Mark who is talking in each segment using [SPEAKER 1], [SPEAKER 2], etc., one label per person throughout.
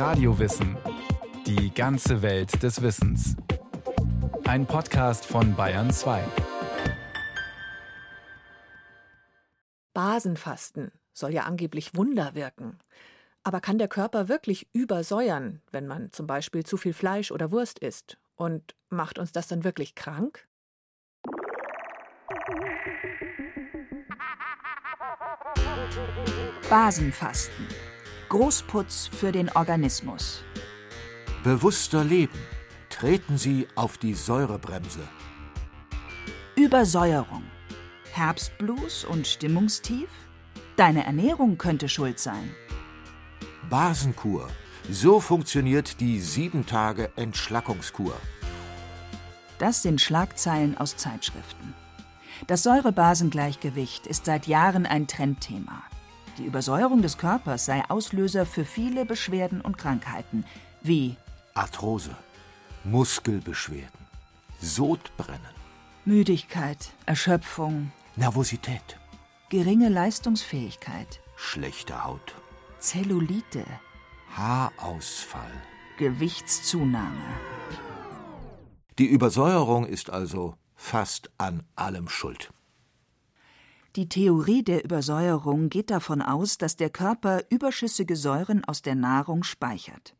[SPEAKER 1] Radiowissen. Die ganze Welt des Wissens. Ein Podcast von Bayern 2.
[SPEAKER 2] Basenfasten soll ja angeblich Wunder wirken. Aber kann der Körper wirklich übersäuern, wenn man zum Beispiel zu viel Fleisch oder Wurst isst? Und macht uns das dann wirklich krank?
[SPEAKER 3] Basenfasten. Großputz für den Organismus.
[SPEAKER 4] Bewusster leben. Treten Sie auf die Säurebremse.
[SPEAKER 3] Übersäuerung. Herbstblues und Stimmungstief? Deine Ernährung könnte schuld sein.
[SPEAKER 4] Basenkur. So funktioniert die 7 Tage Entschlackungskur.
[SPEAKER 3] Das sind Schlagzeilen aus Zeitschriften. Das Säurebasengleichgewicht ist seit Jahren ein Trendthema. Die Übersäuerung des Körpers sei Auslöser für viele Beschwerden und Krankheiten, wie
[SPEAKER 4] Arthrose, Muskelbeschwerden, Sodbrennen,
[SPEAKER 3] Müdigkeit, Erschöpfung,
[SPEAKER 4] Nervosität,
[SPEAKER 3] geringe Leistungsfähigkeit,
[SPEAKER 4] schlechte Haut,
[SPEAKER 3] Zellulite,
[SPEAKER 4] Haarausfall.
[SPEAKER 3] Gewichtszunahme.
[SPEAKER 4] Die Übersäuerung ist also fast an allem schuld.
[SPEAKER 3] Die Theorie der Übersäuerung geht davon aus, dass der Körper überschüssige Säuren aus der Nahrung speichert.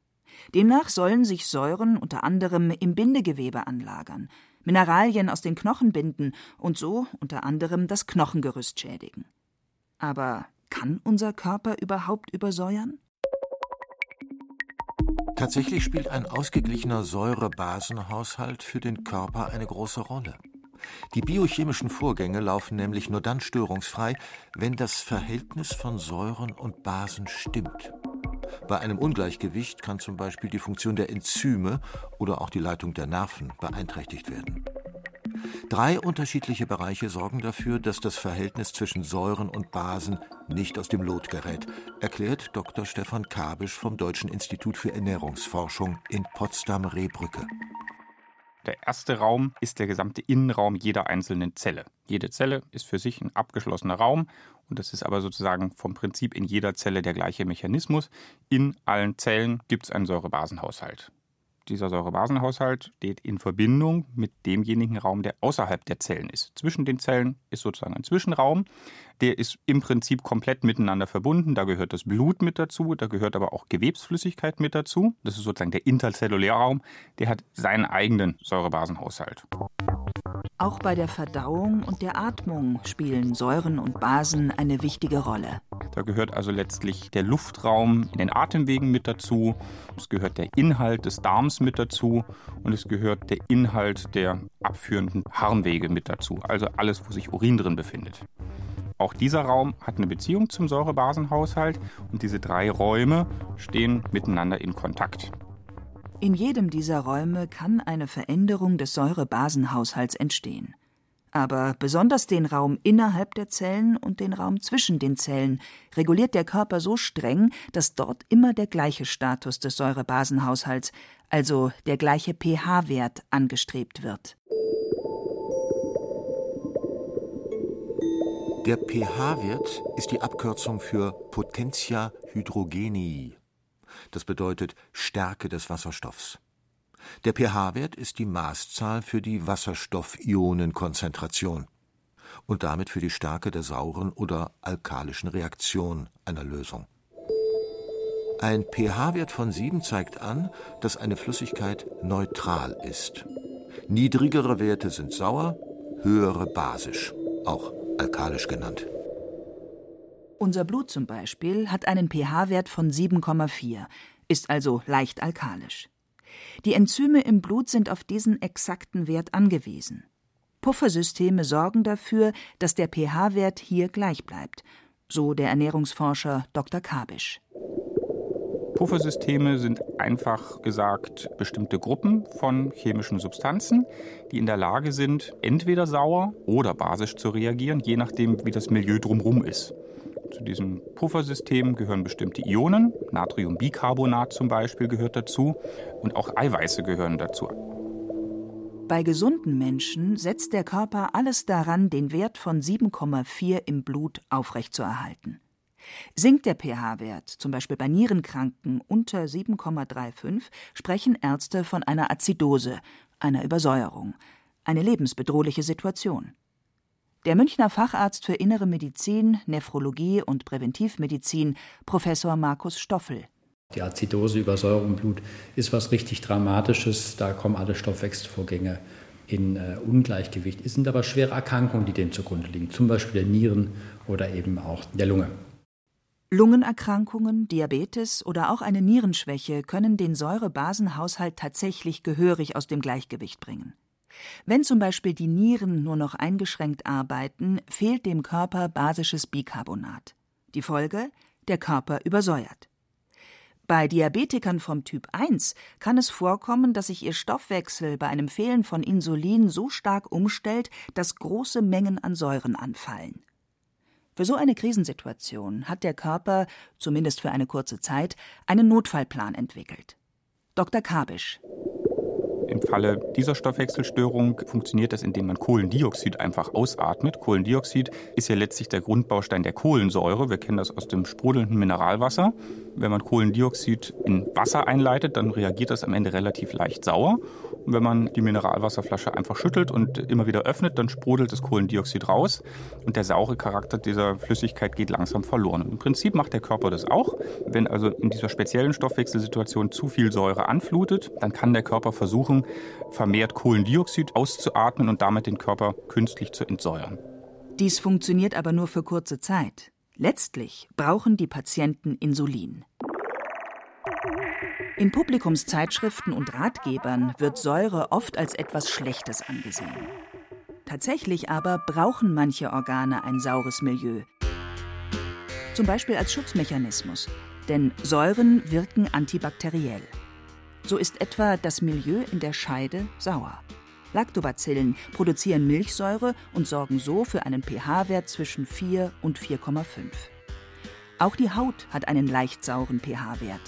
[SPEAKER 3] Demnach sollen sich Säuren unter anderem im Bindegewebe anlagern, Mineralien aus den Knochen binden und so unter anderem das Knochengerüst schädigen. Aber kann unser Körper überhaupt übersäuern?
[SPEAKER 4] Tatsächlich spielt ein ausgeglichener Säure-Basen-Haushalt für den Körper eine große Rolle. Die biochemischen Vorgänge laufen nämlich nur dann störungsfrei, wenn das Verhältnis von Säuren und Basen stimmt. Bei einem Ungleichgewicht kann zum Beispiel die Funktion der Enzyme oder auch die Leitung der Nerven beeinträchtigt werden. Drei unterschiedliche Bereiche sorgen dafür, dass das Verhältnis zwischen Säuren und Basen nicht aus dem Lot gerät, erklärt Dr. Stefan Kabisch vom Deutschen Institut für Ernährungsforschung in Potsdam-Rehbrücke.
[SPEAKER 5] Der erste Raum ist der gesamte Innenraum jeder einzelnen Zelle. Jede Zelle ist für sich ein abgeschlossener Raum und das ist aber sozusagen vom Prinzip in jeder Zelle der gleiche Mechanismus. In allen Zellen gibt es einen Säurebasenhaushalt dieser Säurebasenhaushalt steht in Verbindung mit demjenigen Raum, der außerhalb der Zellen ist. Zwischen den Zellen ist sozusagen ein Zwischenraum. Der ist im Prinzip komplett miteinander verbunden. Da gehört das Blut mit dazu, da gehört aber auch Gewebsflüssigkeit mit dazu. Das ist sozusagen der Interzellulärraum. Der hat seinen eigenen Säurebasenhaushalt.
[SPEAKER 3] Auch bei der Verdauung und der Atmung spielen Säuren und Basen eine wichtige Rolle.
[SPEAKER 5] Da gehört also letztlich der Luftraum in den Atemwegen mit dazu, es gehört der Inhalt des Darms mit dazu und es gehört der Inhalt der abführenden Harnwege mit dazu, also alles, wo sich Urin drin befindet. Auch dieser Raum hat eine Beziehung zum Säurebasenhaushalt und diese drei Räume stehen miteinander in Kontakt.
[SPEAKER 3] In jedem dieser Räume kann eine Veränderung des Säurebasenhaushalts entstehen aber besonders den Raum innerhalb der Zellen und den Raum zwischen den Zellen reguliert der Körper so streng, dass dort immer der gleiche Status des Säurebasenhaushalts, also der gleiche pH-Wert, angestrebt wird.
[SPEAKER 4] Der pH-Wert ist die Abkürzung für Potentia hydrogenii. Das bedeutet Stärke des Wasserstoffs. Der pH-Wert ist die Maßzahl für die Wasserstoffionenkonzentration und damit für die Stärke der sauren oder alkalischen Reaktion einer Lösung. Ein pH-Wert von 7 zeigt an, dass eine Flüssigkeit neutral ist. Niedrigere Werte sind sauer, höhere basisch, auch alkalisch genannt.
[SPEAKER 3] Unser Blut zum Beispiel hat einen pH-Wert von 7,4, ist also leicht alkalisch. Die Enzyme im Blut sind auf diesen exakten Wert angewiesen. Puffersysteme sorgen dafür, dass der pH-Wert hier gleich bleibt, so der Ernährungsforscher Dr. Kabisch.
[SPEAKER 5] Puffersysteme sind einfach gesagt bestimmte Gruppen von chemischen Substanzen, die in der Lage sind, entweder sauer oder basisch zu reagieren, je nachdem, wie das Milieu drumherum ist. Zu diesem Puffersystem gehören bestimmte Ionen, Natriumbicarbonat zum Beispiel gehört dazu und auch Eiweiße gehören dazu.
[SPEAKER 3] Bei gesunden Menschen setzt der Körper alles daran, den Wert von 7,4 im Blut aufrechtzuerhalten. Sinkt der pH-Wert, zum Beispiel bei Nierenkranken, unter 7,35, sprechen Ärzte von einer Azidose, einer Übersäuerung, eine lebensbedrohliche Situation. Der Münchner Facharzt für Innere Medizin, Nephrologie und Präventivmedizin, Professor Markus Stoffel.
[SPEAKER 6] Die Azidose, Übersäuerung im Blut, ist was richtig Dramatisches. Da kommen alle Stoffwechselvorgänge in äh, Ungleichgewicht. Es sind aber schwere Erkrankungen, die dem zugrunde liegen, zum Beispiel der Nieren oder eben auch der Lunge.
[SPEAKER 3] Lungenerkrankungen, Diabetes oder auch eine Nierenschwäche können den Säurebasenhaushalt tatsächlich gehörig aus dem Gleichgewicht bringen. Wenn zum Beispiel die Nieren nur noch eingeschränkt arbeiten, fehlt dem Körper basisches Bicarbonat. Die Folge? Der Körper übersäuert. Bei Diabetikern vom Typ 1 kann es vorkommen, dass sich ihr Stoffwechsel bei einem Fehlen von Insulin so stark umstellt, dass große Mengen an Säuren anfallen. Für so eine Krisensituation hat der Körper, zumindest für eine kurze Zeit, einen Notfallplan entwickelt. Dr. Kabisch.
[SPEAKER 5] Im Falle dieser Stoffwechselstörung funktioniert das, indem man Kohlendioxid einfach ausatmet. Kohlendioxid ist ja letztlich der Grundbaustein der Kohlensäure. Wir kennen das aus dem sprudelnden Mineralwasser. Wenn man Kohlendioxid in Wasser einleitet, dann reagiert das am Ende relativ leicht sauer. Und wenn man die Mineralwasserflasche einfach schüttelt und immer wieder öffnet, dann sprudelt das Kohlendioxid raus und der saure Charakter dieser Flüssigkeit geht langsam verloren. Im Prinzip macht der Körper das auch. Wenn also in dieser speziellen Stoffwechselsituation zu viel Säure anflutet, dann kann der Körper versuchen, vermehrt Kohlendioxid auszuatmen und damit den Körper künstlich zu entsäuern.
[SPEAKER 3] Dies funktioniert aber nur für kurze Zeit. Letztlich brauchen die Patienten Insulin. In Publikumszeitschriften und Ratgebern wird Säure oft als etwas Schlechtes angesehen. Tatsächlich aber brauchen manche Organe ein saures Milieu. Zum Beispiel als Schutzmechanismus, denn Säuren wirken antibakteriell. So ist etwa das Milieu in der Scheide sauer. Lactobacillen produzieren Milchsäure und sorgen so für einen pH-Wert zwischen 4 und 4,5. Auch die Haut hat einen leicht sauren pH-Wert.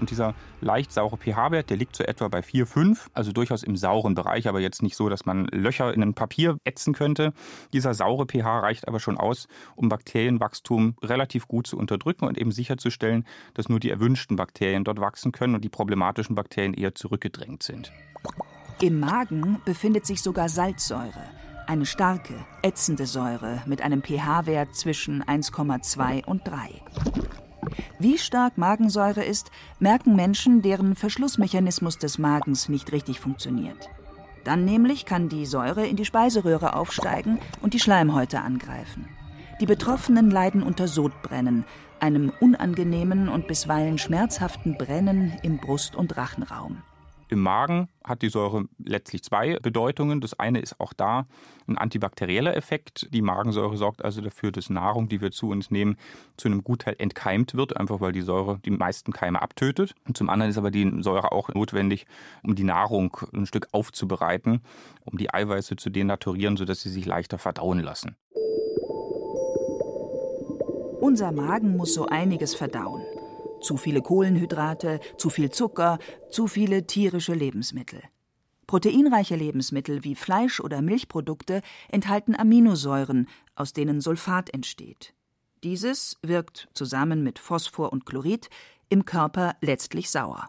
[SPEAKER 5] Und dieser leicht saure pH-Wert, der liegt so etwa bei 4, 5, also durchaus im sauren Bereich, aber jetzt nicht so, dass man Löcher in ein Papier ätzen könnte. Dieser saure pH reicht aber schon aus, um Bakterienwachstum relativ gut zu unterdrücken und eben sicherzustellen, dass nur die erwünschten Bakterien dort wachsen können und die problematischen Bakterien eher zurückgedrängt sind.
[SPEAKER 3] Im Magen befindet sich sogar Salzsäure, eine starke, ätzende Säure mit einem pH-Wert zwischen 1,2 und 3. Wie stark Magensäure ist, merken Menschen, deren Verschlussmechanismus des Magens nicht richtig funktioniert. Dann nämlich kann die Säure in die Speiseröhre aufsteigen und die Schleimhäute angreifen. Die Betroffenen leiden unter Sodbrennen, einem unangenehmen und bisweilen schmerzhaften Brennen im Brust- und Rachenraum.
[SPEAKER 5] Im Magen hat die Säure letztlich zwei Bedeutungen. Das eine ist auch da ein antibakterieller Effekt. Die Magensäure sorgt also dafür, dass Nahrung, die wir zu uns nehmen, zu einem Gutteil entkeimt wird, einfach weil die Säure die meisten Keime abtötet. Und zum anderen ist aber die Säure auch notwendig, um die Nahrung ein Stück aufzubereiten, um die Eiweiße zu denaturieren, sodass sie sich leichter verdauen lassen.
[SPEAKER 3] Unser Magen muss so einiges verdauen. Zu viele Kohlenhydrate, zu viel Zucker, zu viele tierische Lebensmittel. Proteinreiche Lebensmittel wie Fleisch oder Milchprodukte enthalten Aminosäuren, aus denen Sulfat entsteht. Dieses wirkt zusammen mit Phosphor und Chlorid im Körper letztlich sauer.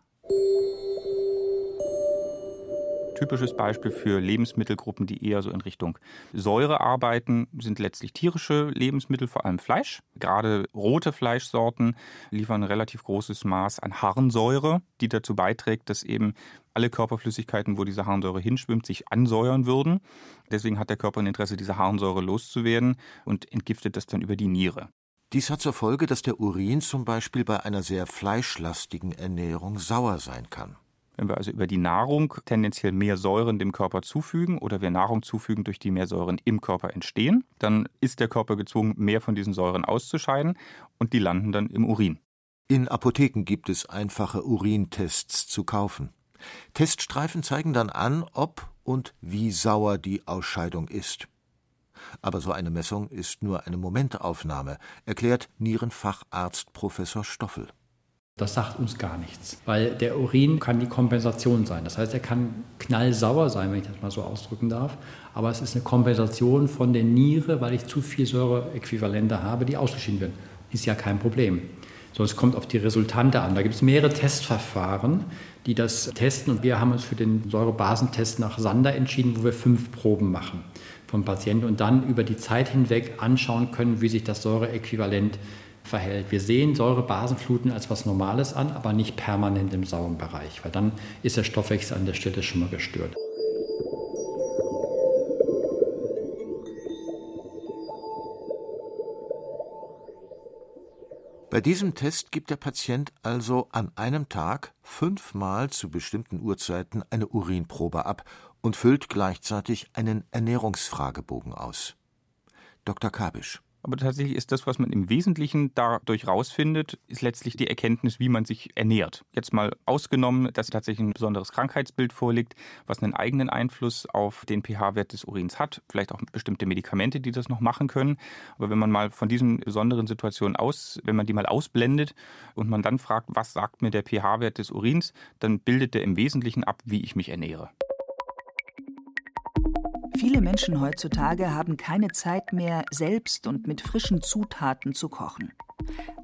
[SPEAKER 5] Typisches Beispiel für Lebensmittelgruppen, die eher so in Richtung Säure arbeiten, sind letztlich tierische Lebensmittel, vor allem Fleisch. Gerade rote Fleischsorten liefern ein relativ großes Maß an Harnsäure, die dazu beiträgt, dass eben alle Körperflüssigkeiten, wo diese Harnsäure hinschwimmt, sich ansäuern würden. Deswegen hat der Körper ein Interesse, diese Harnsäure loszuwerden und entgiftet das dann über die Niere.
[SPEAKER 4] Dies hat zur Folge, dass der Urin zum Beispiel bei einer sehr fleischlastigen Ernährung sauer sein kann.
[SPEAKER 5] Wenn wir also über die Nahrung tendenziell mehr Säuren dem Körper zufügen oder wir Nahrung zufügen, durch die mehr Säuren im Körper entstehen, dann ist der Körper gezwungen, mehr von diesen Säuren auszuscheiden und die landen dann im Urin.
[SPEAKER 4] In Apotheken gibt es einfache Urintests zu kaufen. Teststreifen zeigen dann an, ob und wie sauer die Ausscheidung ist. Aber so eine Messung ist nur eine Momentaufnahme, erklärt Nierenfacharzt Professor Stoffel.
[SPEAKER 6] Das sagt uns gar nichts, weil der Urin kann die Kompensation sein. Das heißt, er kann knallsauer sein, wenn ich das mal so ausdrücken darf, aber es ist eine Kompensation von der Niere, weil ich zu viel Säureäquivalente habe, die ausgeschieden werden. ist ja kein Problem. So, es kommt auf die Resultante an. Da gibt es mehrere Testverfahren, die das testen. Und wir haben uns für den Säurebasentest nach Sander entschieden, wo wir fünf Proben machen vom Patienten und dann über die Zeit hinweg anschauen können, wie sich das Säureäquivalent verhält. Wir sehen Säurebasenfluten als was Normales an, aber nicht permanent im sauren Bereich, weil dann ist der Stoffwechsel an der Stelle schon mal gestört.
[SPEAKER 4] Bei diesem Test gibt der Patient also an einem Tag fünfmal zu bestimmten Uhrzeiten eine Urinprobe ab und füllt gleichzeitig einen Ernährungsfragebogen aus. Dr. Kabisch
[SPEAKER 5] aber tatsächlich ist das, was man im Wesentlichen dadurch rausfindet, ist letztlich die Erkenntnis, wie man sich ernährt. Jetzt mal ausgenommen, dass tatsächlich ein besonderes Krankheitsbild vorliegt, was einen eigenen Einfluss auf den pH-Wert des Urins hat, vielleicht auch bestimmte Medikamente, die das noch machen können. Aber wenn man mal von diesen besonderen Situationen aus, wenn man die mal ausblendet und man dann fragt, was sagt mir der pH-Wert des Urins, dann bildet der im Wesentlichen ab, wie ich mich ernähre.
[SPEAKER 3] Viele Menschen heutzutage haben keine Zeit mehr, selbst und mit frischen Zutaten zu kochen.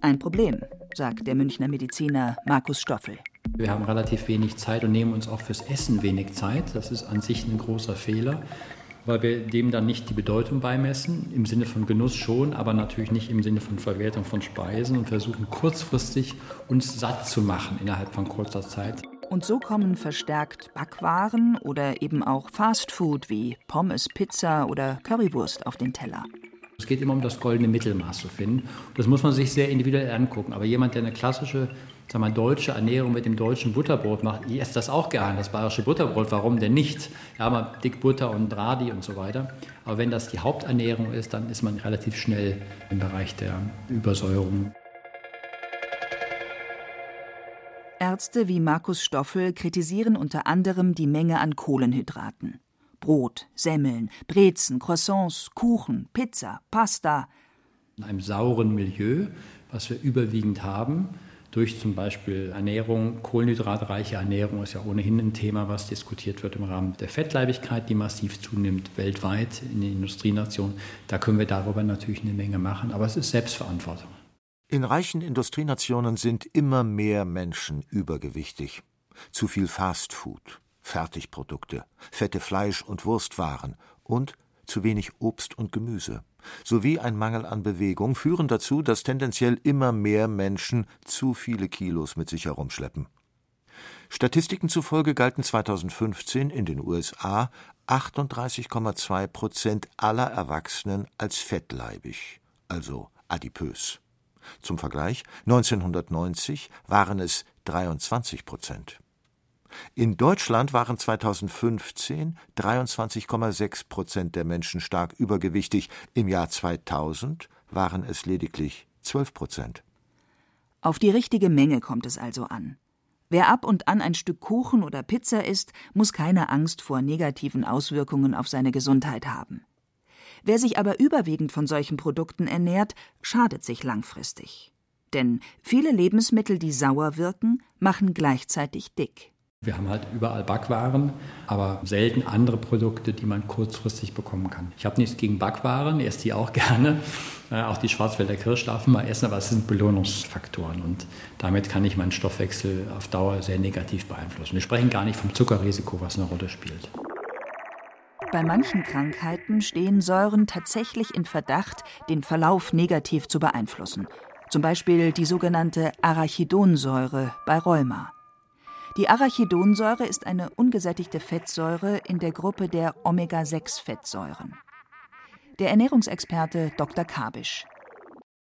[SPEAKER 3] Ein Problem, sagt der Münchner Mediziner Markus Stoffel.
[SPEAKER 6] Wir haben relativ wenig Zeit und nehmen uns auch fürs Essen wenig Zeit. Das ist an sich ein großer Fehler, weil wir dem dann nicht die Bedeutung beimessen. Im Sinne von Genuss schon, aber natürlich nicht im Sinne von Verwertung von Speisen und versuchen kurzfristig uns satt zu machen innerhalb von kurzer Zeit.
[SPEAKER 3] Und so kommen verstärkt Backwaren oder eben auch Fastfood wie Pommes, Pizza oder Currywurst auf den Teller.
[SPEAKER 6] Es geht immer um das goldene Mittelmaß zu finden. Das muss man sich sehr individuell angucken. Aber jemand, der eine klassische, sagen wir, deutsche Ernährung mit dem deutschen Butterbrot macht, ich esse das auch gerne, das bayerische Butterbrot. Warum denn nicht? Ja, mal dick Butter und Radi und so weiter. Aber wenn das die Haupternährung ist, dann ist man relativ schnell im Bereich der Übersäuerung.
[SPEAKER 3] Ärzte wie Markus Stoffel kritisieren unter anderem die Menge an Kohlenhydraten. Brot, Semmeln, Brezen, Croissants, Kuchen, Pizza, Pasta.
[SPEAKER 6] In einem sauren Milieu, was wir überwiegend haben, durch zum Beispiel Ernährung, kohlenhydratreiche Ernährung ist ja ohnehin ein Thema, was diskutiert wird im Rahmen der Fettleibigkeit, die massiv zunimmt weltweit in den Industrienationen. Da können wir darüber natürlich eine Menge machen, aber es ist Selbstverantwortung.
[SPEAKER 4] In reichen Industrienationen sind immer mehr Menschen übergewichtig. Zu viel Fastfood, Fertigprodukte, fette Fleisch- und Wurstwaren und zu wenig Obst und Gemüse sowie ein Mangel an Bewegung führen dazu, dass tendenziell immer mehr Menschen zu viele Kilos mit sich herumschleppen. Statistiken zufolge galten 2015 in den USA 38,2 Prozent aller Erwachsenen als fettleibig, also adipös. Zum Vergleich 1990 waren es 23 Prozent. In Deutschland waren 2015 23,6 Prozent der Menschen stark übergewichtig, im Jahr 2000 waren es lediglich 12 Prozent.
[SPEAKER 3] Auf die richtige Menge kommt es also an. Wer ab und an ein Stück Kuchen oder Pizza isst, muss keine Angst vor negativen Auswirkungen auf seine Gesundheit haben. Wer sich aber überwiegend von solchen Produkten ernährt, schadet sich langfristig. Denn viele Lebensmittel, die sauer wirken, machen gleichzeitig dick.
[SPEAKER 6] Wir haben halt überall Backwaren, aber selten andere Produkte, die man kurzfristig bekommen kann. Ich habe nichts gegen Backwaren, esse die auch gerne. Äh, auch die Schwarzwälder Kirsch darf man mal essen, aber es sind Belohnungsfaktoren und damit kann ich meinen Stoffwechsel auf Dauer sehr negativ beeinflussen. Wir sprechen gar nicht vom Zuckerrisiko, was eine Rolle spielt.
[SPEAKER 3] Bei manchen Krankheiten stehen Säuren tatsächlich in Verdacht, den Verlauf negativ zu beeinflussen. Zum Beispiel die sogenannte Arachidonsäure bei Rheuma. Die Arachidonsäure ist eine ungesättigte Fettsäure in der Gruppe der Omega-6-Fettsäuren. Der Ernährungsexperte Dr. Kabisch.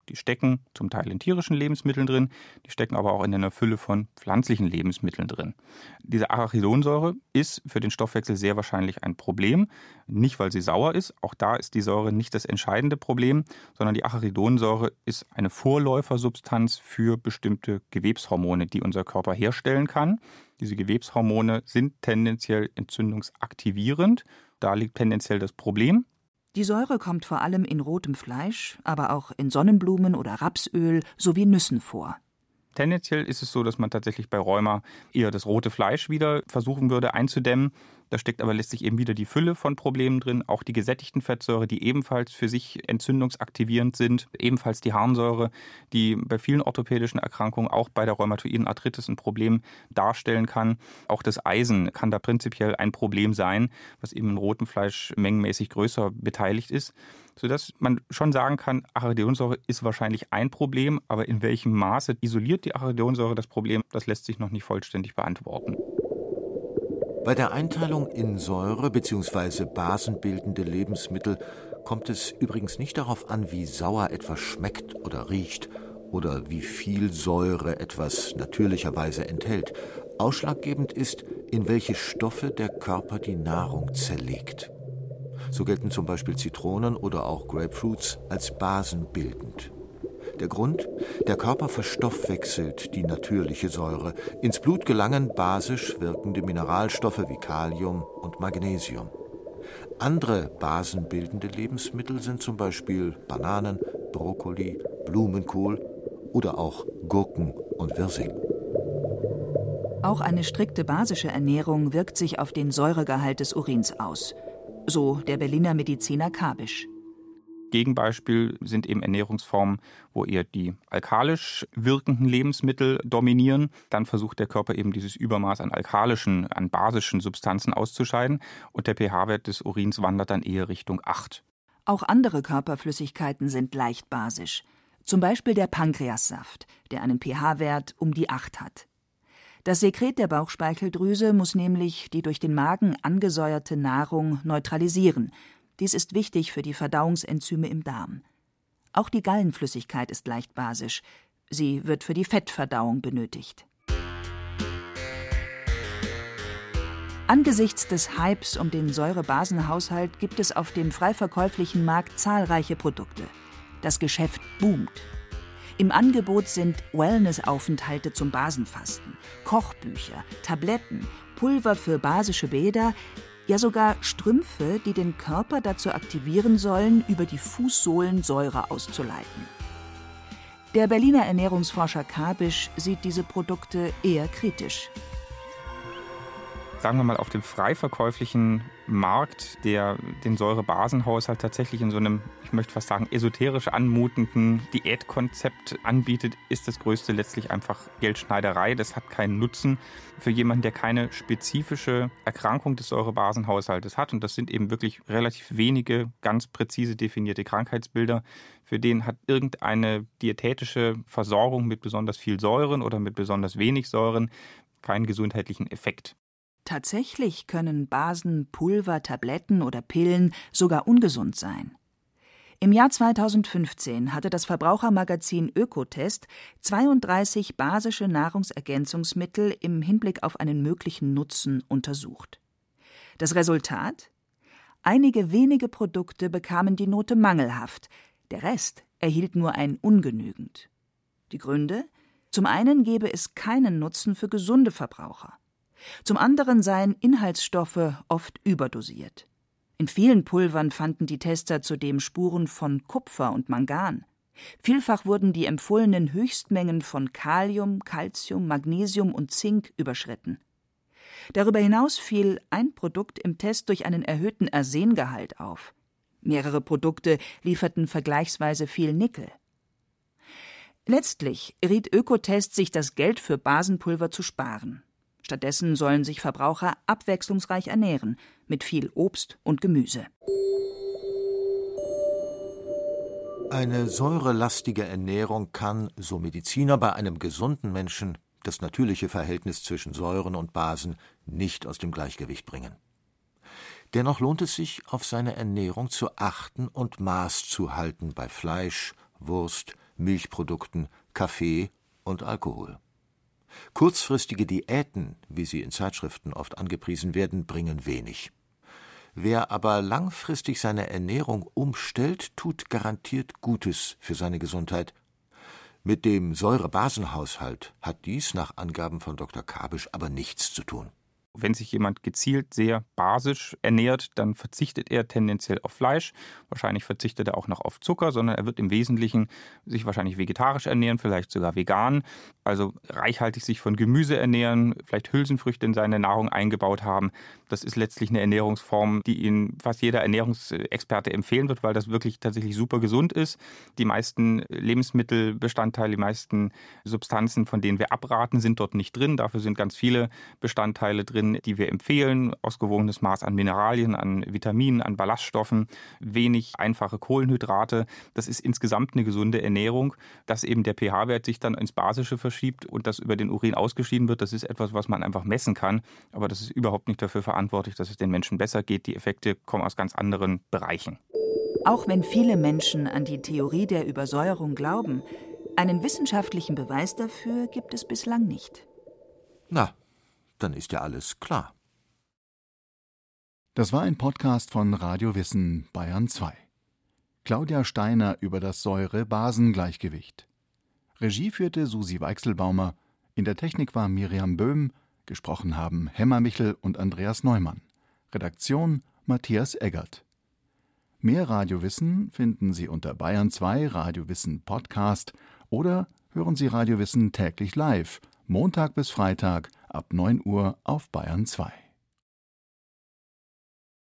[SPEAKER 5] Die stecken zum Teil in tierischen Lebensmitteln drin, die stecken aber auch in einer Fülle von pflanzlichen Lebensmitteln drin. Diese Arachidonsäure ist für den Stoffwechsel sehr wahrscheinlich ein Problem. Nicht, weil sie sauer ist, auch da ist die Säure nicht das entscheidende Problem, sondern die Arachidonsäure ist eine Vorläufersubstanz für bestimmte Gewebshormone, die unser Körper herstellen kann. Diese Gewebshormone sind tendenziell entzündungsaktivierend. Da liegt tendenziell das Problem.
[SPEAKER 3] Die Säure kommt vor allem in rotem Fleisch, aber auch in Sonnenblumen oder Rapsöl sowie Nüssen vor.
[SPEAKER 5] Tendenziell ist es so, dass man tatsächlich bei Rheuma eher das rote Fleisch wieder versuchen würde einzudämmen. Da steckt aber letztlich eben wieder die Fülle von Problemen drin, auch die gesättigten Fettsäure, die ebenfalls für sich entzündungsaktivierend sind, ebenfalls die Harnsäure, die bei vielen orthopädischen Erkrankungen, auch bei der rheumatoiden Arthritis ein Problem darstellen kann. Auch das Eisen kann da prinzipiell ein Problem sein, was eben in rotem Fleisch mengenmäßig größer beteiligt ist sodass man schon sagen kann, Arachidonsäure ist wahrscheinlich ein Problem, aber in welchem Maße isoliert die Arachidonsäure das Problem, das lässt sich noch nicht vollständig beantworten.
[SPEAKER 4] Bei der Einteilung in Säure bzw. basenbildende Lebensmittel kommt es übrigens nicht darauf an, wie sauer etwas schmeckt oder riecht oder wie viel Säure etwas natürlicherweise enthält. Ausschlaggebend ist, in welche Stoffe der Körper die Nahrung zerlegt. So gelten zum Beispiel Zitronen oder auch Grapefruits als basenbildend. Der Grund? Der Körper verstoffwechselt die natürliche Säure. Ins Blut gelangen basisch wirkende Mineralstoffe wie Kalium und Magnesium. Andere basenbildende Lebensmittel sind zum Beispiel Bananen, Brokkoli, Blumenkohl oder auch Gurken und Wirsing.
[SPEAKER 3] Auch eine strikte basische Ernährung wirkt sich auf den Säuregehalt des Urins aus. So der Berliner Mediziner Kabisch.
[SPEAKER 5] Gegenbeispiel sind eben Ernährungsformen, wo eher die alkalisch wirkenden Lebensmittel dominieren. Dann versucht der Körper eben dieses Übermaß an alkalischen, an basischen Substanzen auszuscheiden und der pH-Wert des Urins wandert dann eher Richtung 8.
[SPEAKER 3] Auch andere Körperflüssigkeiten sind leicht basisch. Zum Beispiel der Pankreassaft, der einen pH-Wert um die 8 hat. Das Sekret der Bauchspeicheldrüse muss nämlich die durch den Magen angesäuerte Nahrung neutralisieren dies ist wichtig für die Verdauungsenzyme im Darm. Auch die Gallenflüssigkeit ist leicht basisch. Sie wird für die Fettverdauung benötigt. Angesichts des Hypes um den Säurebasenhaushalt gibt es auf dem frei verkäuflichen Markt zahlreiche Produkte. Das Geschäft boomt. Im Angebot sind Wellness-Aufenthalte zum Basenfasten, Kochbücher, Tabletten, Pulver für basische Bäder, ja sogar Strümpfe, die den Körper dazu aktivieren sollen, über die Fußsohlen Säure auszuleiten. Der Berliner Ernährungsforscher Kabisch sieht diese Produkte eher kritisch
[SPEAKER 5] sagen wir mal, auf dem frei verkäuflichen Markt, der den Säurebasenhaushalt tatsächlich in so einem, ich möchte fast sagen, esoterisch anmutenden Diätkonzept anbietet, ist das Größte letztlich einfach Geldschneiderei. Das hat keinen Nutzen für jemanden, der keine spezifische Erkrankung des Säurebasenhaushaltes hat. Und das sind eben wirklich relativ wenige ganz präzise definierte Krankheitsbilder. Für den hat irgendeine diätetische Versorgung mit besonders viel Säuren oder mit besonders wenig Säuren keinen gesundheitlichen Effekt.
[SPEAKER 3] Tatsächlich können Basen, Pulver, Tabletten oder Pillen sogar ungesund sein. Im Jahr 2015 hatte das Verbrauchermagazin Ökotest 32 basische Nahrungsergänzungsmittel im Hinblick auf einen möglichen Nutzen untersucht. Das Resultat? Einige wenige Produkte bekamen die Note mangelhaft, der Rest erhielt nur ein ungenügend. Die Gründe? Zum einen gebe es keinen Nutzen für gesunde Verbraucher. Zum anderen seien Inhaltsstoffe oft überdosiert. In vielen Pulvern fanden die Tester zudem Spuren von Kupfer und Mangan. Vielfach wurden die empfohlenen Höchstmengen von Kalium, Calcium, Magnesium und Zink überschritten. Darüber hinaus fiel ein Produkt im Test durch einen erhöhten Arsengehalt auf. Mehrere Produkte lieferten vergleichsweise viel Nickel. Letztlich riet Ökotest, sich das Geld für Basenpulver zu sparen. Stattdessen sollen sich Verbraucher abwechslungsreich ernähren, mit viel Obst und Gemüse.
[SPEAKER 4] Eine säurelastige Ernährung kann, so Mediziner, bei einem gesunden Menschen das natürliche Verhältnis zwischen Säuren und Basen nicht aus dem Gleichgewicht bringen. Dennoch lohnt es sich, auf seine Ernährung zu achten und Maß zu halten bei Fleisch, Wurst, Milchprodukten, Kaffee und Alkohol. Kurzfristige Diäten, wie sie in Zeitschriften oft angepriesen werden, bringen wenig. Wer aber langfristig seine Ernährung umstellt, tut garantiert Gutes für seine Gesundheit. Mit dem Säurebasenhaushalt hat dies nach Angaben von Dr. Kabisch aber nichts zu tun.
[SPEAKER 5] Wenn sich jemand gezielt sehr basisch ernährt, dann verzichtet er tendenziell auf Fleisch. Wahrscheinlich verzichtet er auch noch auf Zucker, sondern er wird im Wesentlichen sich wahrscheinlich vegetarisch ernähren, vielleicht sogar vegan. Also reichhaltig sich von Gemüse ernähren, vielleicht Hülsenfrüchte in seine Nahrung eingebaut haben. Das ist letztlich eine Ernährungsform, die Ihnen fast jeder Ernährungsexperte empfehlen wird, weil das wirklich tatsächlich super gesund ist. Die meisten Lebensmittelbestandteile, die meisten Substanzen, von denen wir abraten, sind dort nicht drin. Dafür sind ganz viele Bestandteile drin drin, die wir empfehlen. Ausgewogenes Maß an Mineralien, an Vitaminen, an Ballaststoffen, wenig einfache Kohlenhydrate. Das ist insgesamt eine gesunde Ernährung. Dass eben der pH-Wert sich dann ins Basische verschiebt und das über den Urin ausgeschieden wird, das ist etwas, was man einfach messen kann. Aber das ist überhaupt nicht dafür verantwortlich, dass es den Menschen besser geht. Die Effekte kommen aus ganz anderen Bereichen.
[SPEAKER 3] Auch wenn viele Menschen an die Theorie der Übersäuerung glauben, einen wissenschaftlichen Beweis dafür gibt es bislang nicht.
[SPEAKER 4] Na, dann ist ja alles klar.
[SPEAKER 1] Das war ein Podcast von Radio Wissen Bayern 2. Claudia Steiner über das Säure-Basen-Gleichgewicht. Regie führte Susi Weichselbaumer. In der Technik war Miriam Böhm. Gesprochen haben Hemmer Michel und Andreas Neumann. Redaktion Matthias Eggert. Mehr Radiowissen finden Sie unter Bayern 2 Radiowissen Podcast oder hören Sie Radiowissen täglich live, Montag bis Freitag ab 9 Uhr auf Bayern 2.